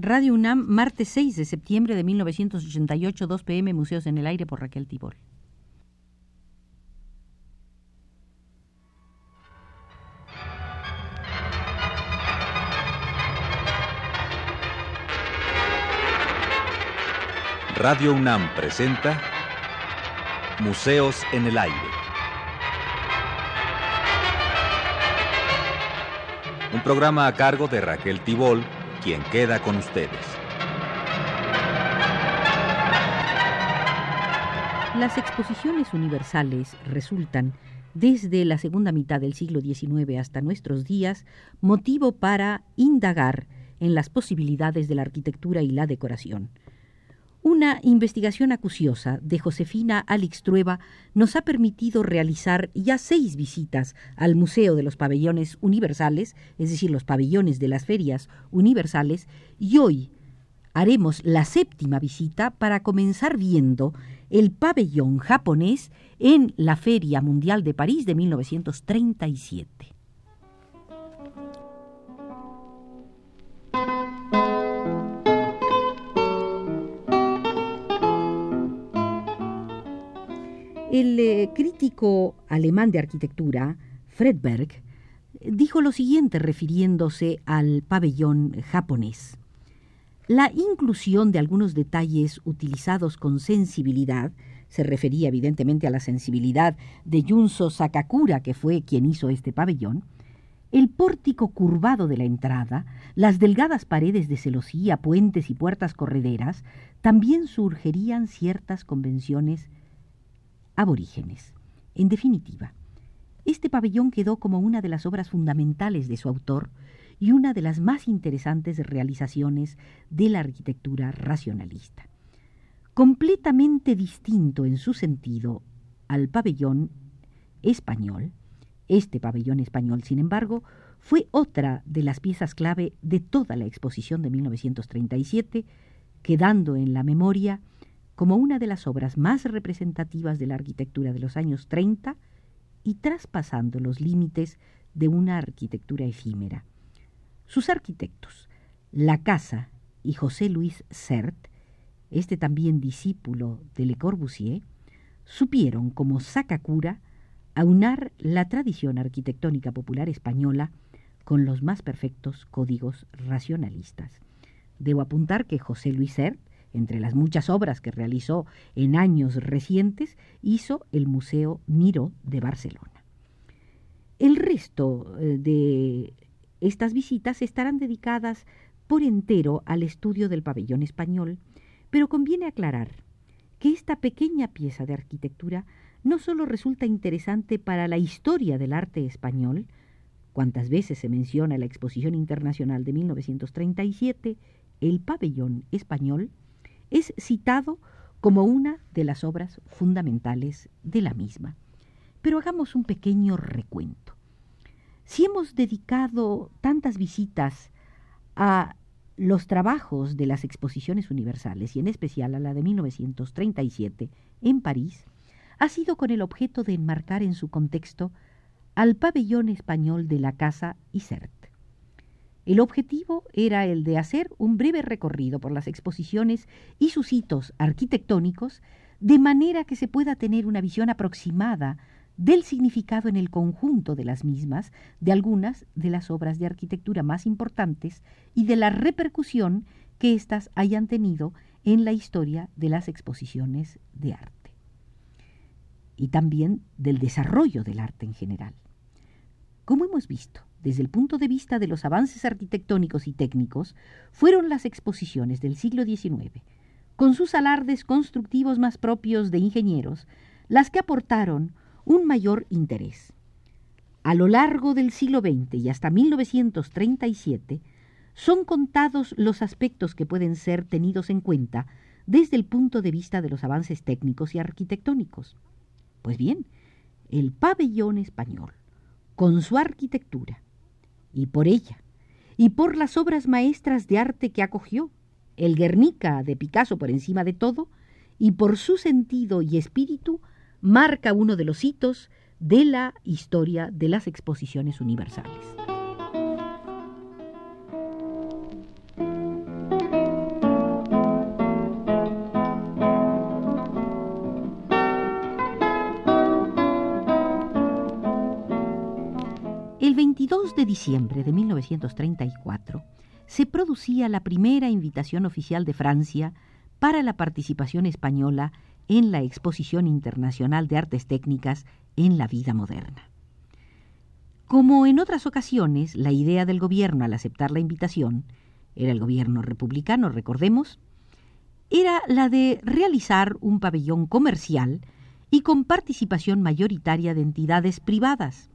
Radio UNAM, martes 6 de septiembre de 1988, 2 pm, Museos en el Aire por Raquel Tibol. Radio UNAM presenta Museos en el Aire. Un programa a cargo de Raquel Tibol quien queda con ustedes. Las exposiciones universales resultan, desde la segunda mitad del siglo XIX hasta nuestros días, motivo para indagar en las posibilidades de la arquitectura y la decoración. Una investigación acuciosa de Josefina Alix Trueba nos ha permitido realizar ya seis visitas al Museo de los Pabellones Universales, es decir, los pabellones de las ferias universales, y hoy haremos la séptima visita para comenzar viendo el pabellón japonés en la Feria Mundial de París de 1937. El eh, crítico alemán de arquitectura, Fredberg, dijo lo siguiente refiriéndose al pabellón japonés. La inclusión de algunos detalles utilizados con sensibilidad, se refería evidentemente a la sensibilidad de Junso Sakakura, que fue quien hizo este pabellón, el pórtico curvado de la entrada, las delgadas paredes de celosía, puentes y puertas correderas, también surgirían ciertas convenciones aborígenes. En definitiva, este pabellón quedó como una de las obras fundamentales de su autor y una de las más interesantes realizaciones de la arquitectura racionalista. Completamente distinto en su sentido al pabellón español, este pabellón español, sin embargo, fue otra de las piezas clave de toda la exposición de 1937, quedando en la memoria como una de las obras más representativas de la arquitectura de los años 30 y traspasando los límites de una arquitectura efímera. Sus arquitectos, La Casa y José Luis Sert, este también discípulo de Le Corbusier, supieron, como Sakakura, aunar la tradición arquitectónica popular española con los más perfectos códigos racionalistas. Debo apuntar que José Luis Sert entre las muchas obras que realizó en años recientes, hizo el Museo Miró de Barcelona. El resto eh, de estas visitas estarán dedicadas por entero al estudio del pabellón español, pero conviene aclarar que esta pequeña pieza de arquitectura no solo resulta interesante para la historia del arte español, cuantas veces se menciona la Exposición Internacional de 1937, el pabellón español, es citado como una de las obras fundamentales de la misma. Pero hagamos un pequeño recuento. Si hemos dedicado tantas visitas a los trabajos de las exposiciones universales y en especial a la de 1937 en París, ha sido con el objeto de enmarcar en su contexto al pabellón español de la Casa Isert. El objetivo era el de hacer un breve recorrido por las exposiciones y sus hitos arquitectónicos, de manera que se pueda tener una visión aproximada del significado en el conjunto de las mismas, de algunas de las obras de arquitectura más importantes y de la repercusión que éstas hayan tenido en la historia de las exposiciones de arte. Y también del desarrollo del arte en general. Como hemos visto, desde el punto de vista de los avances arquitectónicos y técnicos, fueron las exposiciones del siglo XIX, con sus alardes constructivos más propios de ingenieros, las que aportaron un mayor interés. A lo largo del siglo XX y hasta 1937, son contados los aspectos que pueden ser tenidos en cuenta desde el punto de vista de los avances técnicos y arquitectónicos. Pues bien, el pabellón español, con su arquitectura, y por ella, y por las obras maestras de arte que acogió, el Guernica de Picasso por encima de todo, y por su sentido y espíritu, marca uno de los hitos de la historia de las exposiciones universales. Diciembre de 1934 se producía la primera invitación oficial de Francia para la participación española en la Exposición Internacional de Artes Técnicas en la Vida Moderna. Como en otras ocasiones, la idea del gobierno al aceptar la invitación, era el gobierno republicano, recordemos, era la de realizar un pabellón comercial y con participación mayoritaria de entidades privadas.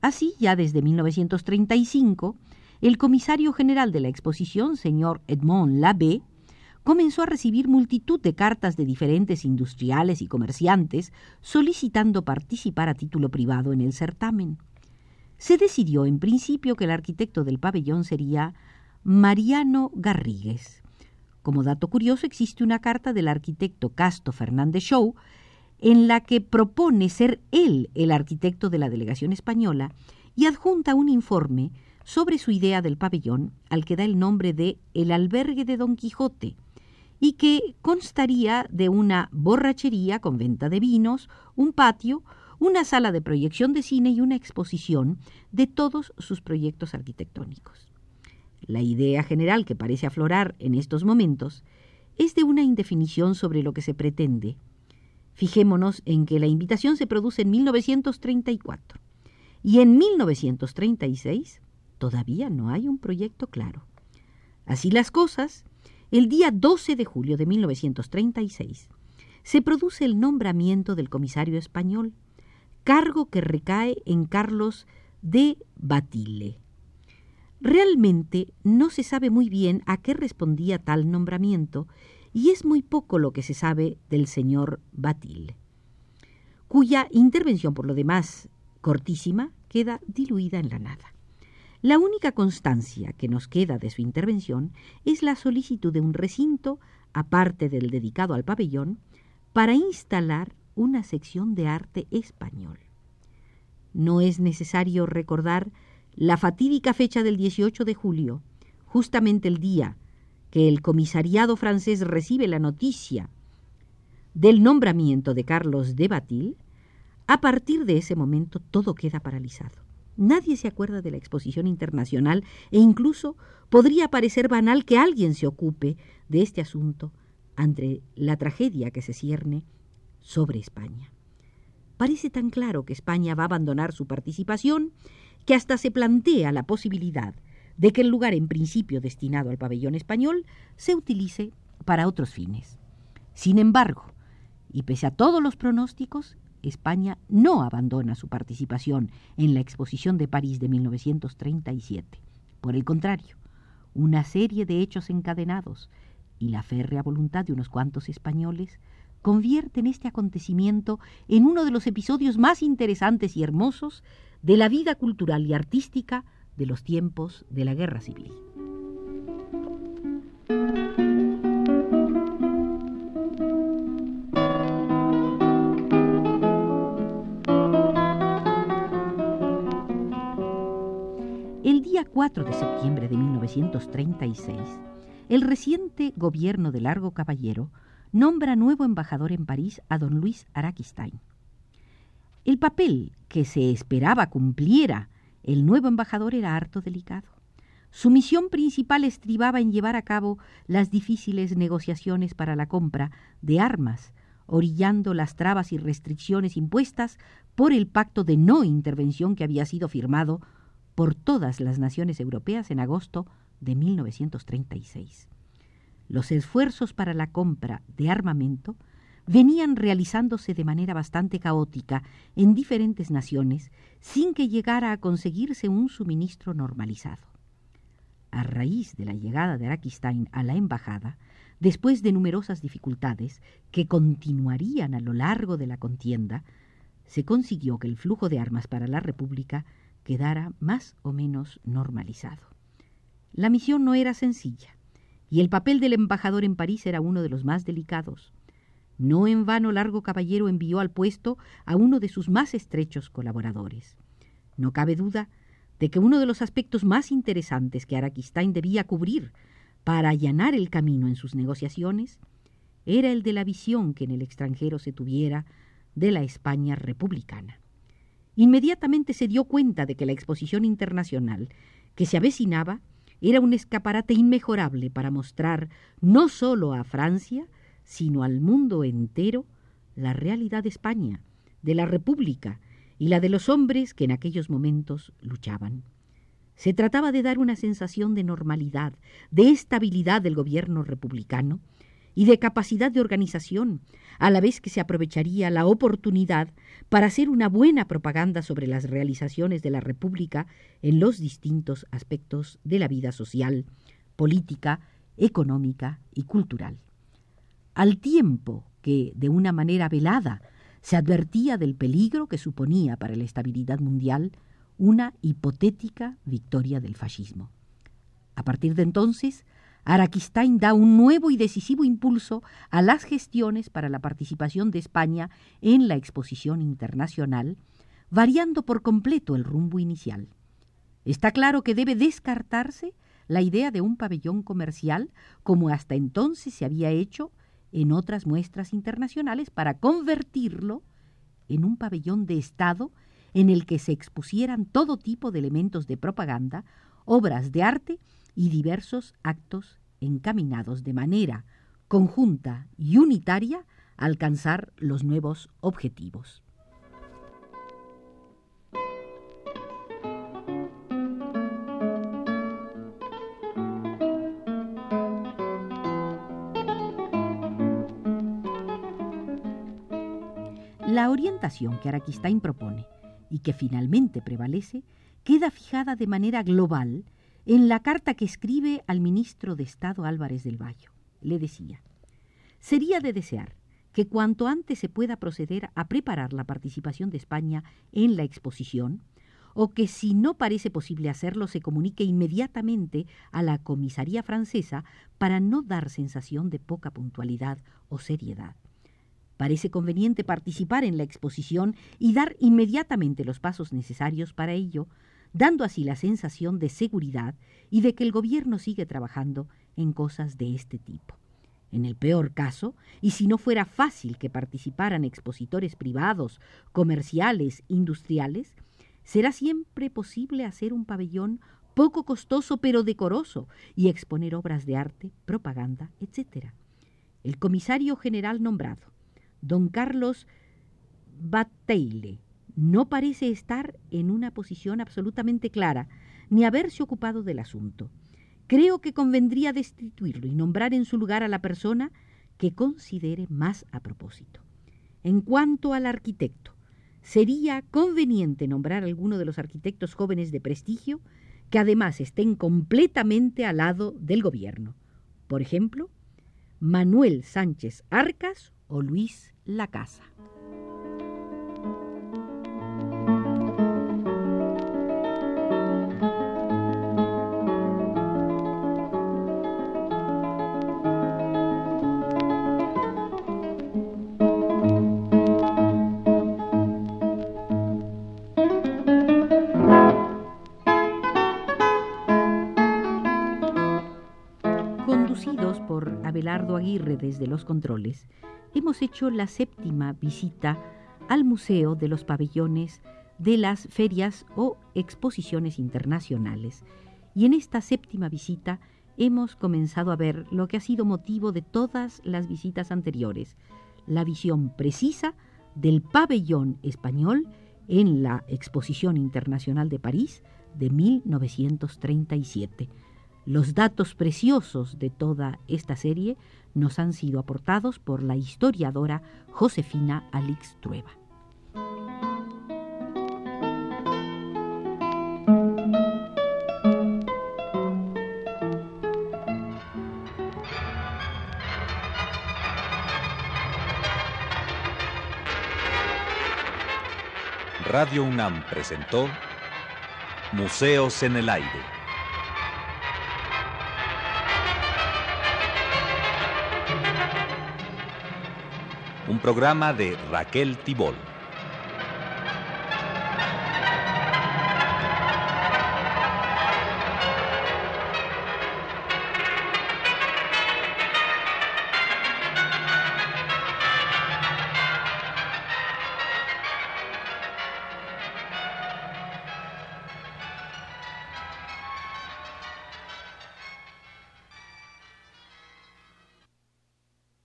Así, ya desde 1935, el comisario general de la exposición, señor Edmond Labbé, comenzó a recibir multitud de cartas de diferentes industriales y comerciantes solicitando participar a título privado en el certamen. Se decidió en principio que el arquitecto del pabellón sería Mariano Garrigues. Como dato curioso, existe una carta del arquitecto Casto Fernández Show en la que propone ser él el arquitecto de la delegación española y adjunta un informe sobre su idea del pabellón al que da el nombre de El albergue de Don Quijote y que constaría de una borrachería con venta de vinos, un patio, una sala de proyección de cine y una exposición de todos sus proyectos arquitectónicos. La idea general que parece aflorar en estos momentos es de una indefinición sobre lo que se pretende. Fijémonos en que la invitación se produce en 1934 y en 1936 todavía no hay un proyecto claro. Así las cosas, el día 12 de julio de 1936 se produce el nombramiento del comisario español, cargo que recae en Carlos de Batille. Realmente no se sabe muy bien a qué respondía tal nombramiento y es muy poco lo que se sabe del señor Batille, cuya intervención por lo demás cortísima queda diluida en la nada. La única constancia que nos queda de su intervención es la solicitud de un recinto, aparte del dedicado al pabellón, para instalar una sección de arte español. No es necesario recordar la fatídica fecha del 18 de julio, justamente el día que el comisariado francés recibe la noticia del nombramiento de Carlos de Batil, a partir de ese momento todo queda paralizado. Nadie se acuerda de la exposición internacional e incluso podría parecer banal que alguien se ocupe de este asunto ante la tragedia que se cierne sobre España. Parece tan claro que España va a abandonar su participación que hasta se plantea la posibilidad de que el lugar en principio destinado al pabellón español se utilice para otros fines. Sin embargo, y pese a todos los pronósticos, España no abandona su participación en la exposición de París de 1937. Por el contrario, una serie de hechos encadenados y la férrea voluntad de unos cuantos españoles convierten este acontecimiento en uno de los episodios más interesantes y hermosos de la vida cultural y artística de los tiempos de la Guerra Civil. El día 4 de septiembre de 1936, el reciente gobierno de Largo Caballero nombra nuevo embajador en París a don Luis Araquistain. El papel que se esperaba cumpliera el nuevo embajador era harto delicado. Su misión principal estribaba en llevar a cabo las difíciles negociaciones para la compra de armas, orillando las trabas y restricciones impuestas por el pacto de no intervención que había sido firmado por todas las naciones europeas en agosto de 1936 los esfuerzos para la compra de armamento venían realizándose de manera bastante caótica en diferentes naciones sin que llegara a conseguirse un suministro normalizado. A raíz de la llegada de Araquistain a la embajada, después de numerosas dificultades que continuarían a lo largo de la contienda, se consiguió que el flujo de armas para la República quedara más o menos normalizado. La misión no era sencilla y el papel del embajador en París era uno de los más delicados. No en vano Largo Caballero envió al puesto a uno de sus más estrechos colaboradores. No cabe duda de que uno de los aspectos más interesantes que Araquistain debía cubrir para allanar el camino en sus negociaciones era el de la visión que en el extranjero se tuviera de la España republicana. inmediatamente se dio cuenta de que la exposición internacional que se avecinaba era un escaparate inmejorable para mostrar no sólo a Francia, sino al mundo entero la realidad de España, de la República y la de los hombres que en aquellos momentos luchaban. Se trataba de dar una sensación de normalidad, de estabilidad del gobierno republicano y de capacidad de organización, a la vez que se aprovecharía la oportunidad para hacer una buena propaganda sobre las realizaciones de la República en los distintos aspectos de la vida social, política, económica y cultural. Al tiempo que, de una manera velada, se advertía del peligro que suponía para la estabilidad mundial una hipotética victoria del fascismo. A partir de entonces, Araquistain da un nuevo y decisivo impulso a las gestiones para la participación de España en la exposición internacional, variando por completo el rumbo inicial. Está claro que debe descartarse la idea de un pabellón comercial como hasta entonces se había hecho en otras muestras internacionales para convertirlo en un pabellón de Estado en el que se expusieran todo tipo de elementos de propaganda, obras de arte y diversos actos encaminados de manera conjunta y unitaria a alcanzar los nuevos objetivos. La orientación que Araquistain propone y que finalmente prevalece queda fijada de manera global en la carta que escribe al ministro de Estado Álvarez del Valle. Le decía, sería de desear que cuanto antes se pueda proceder a preparar la participación de España en la exposición, o que si no parece posible hacerlo se comunique inmediatamente a la comisaría francesa para no dar sensación de poca puntualidad o seriedad. Parece conveniente participar en la exposición y dar inmediatamente los pasos necesarios para ello, dando así la sensación de seguridad y de que el gobierno sigue trabajando en cosas de este tipo. En el peor caso, y si no fuera fácil que participaran expositores privados, comerciales, industriales, será siempre posible hacer un pabellón poco costoso pero decoroso y exponer obras de arte, propaganda, etc. El comisario general nombrado, don Carlos Bateile no parece estar en una posición absolutamente clara, ni haberse ocupado del asunto. Creo que convendría destituirlo y nombrar en su lugar a la persona que considere más a propósito. En cuanto al arquitecto, sería conveniente nombrar a alguno de los arquitectos jóvenes de prestigio que además estén completamente al lado del gobierno. Por ejemplo, Manuel Sánchez Arcas o Luis Lacasa. Conducidos por Abelardo Aguirre desde los controles, hemos hecho la séptima visita al Museo de los Pabellones de las ferias o exposiciones internacionales. Y en esta séptima visita hemos comenzado a ver lo que ha sido motivo de todas las visitas anteriores, la visión precisa del pabellón español en la Exposición Internacional de París de 1937. Los datos preciosos de toda esta serie nos han sido aportados por la historiadora Josefina Alix Trueba. Radio UNAM presentó Museos en el Aire. Programa de Raquel Tibol.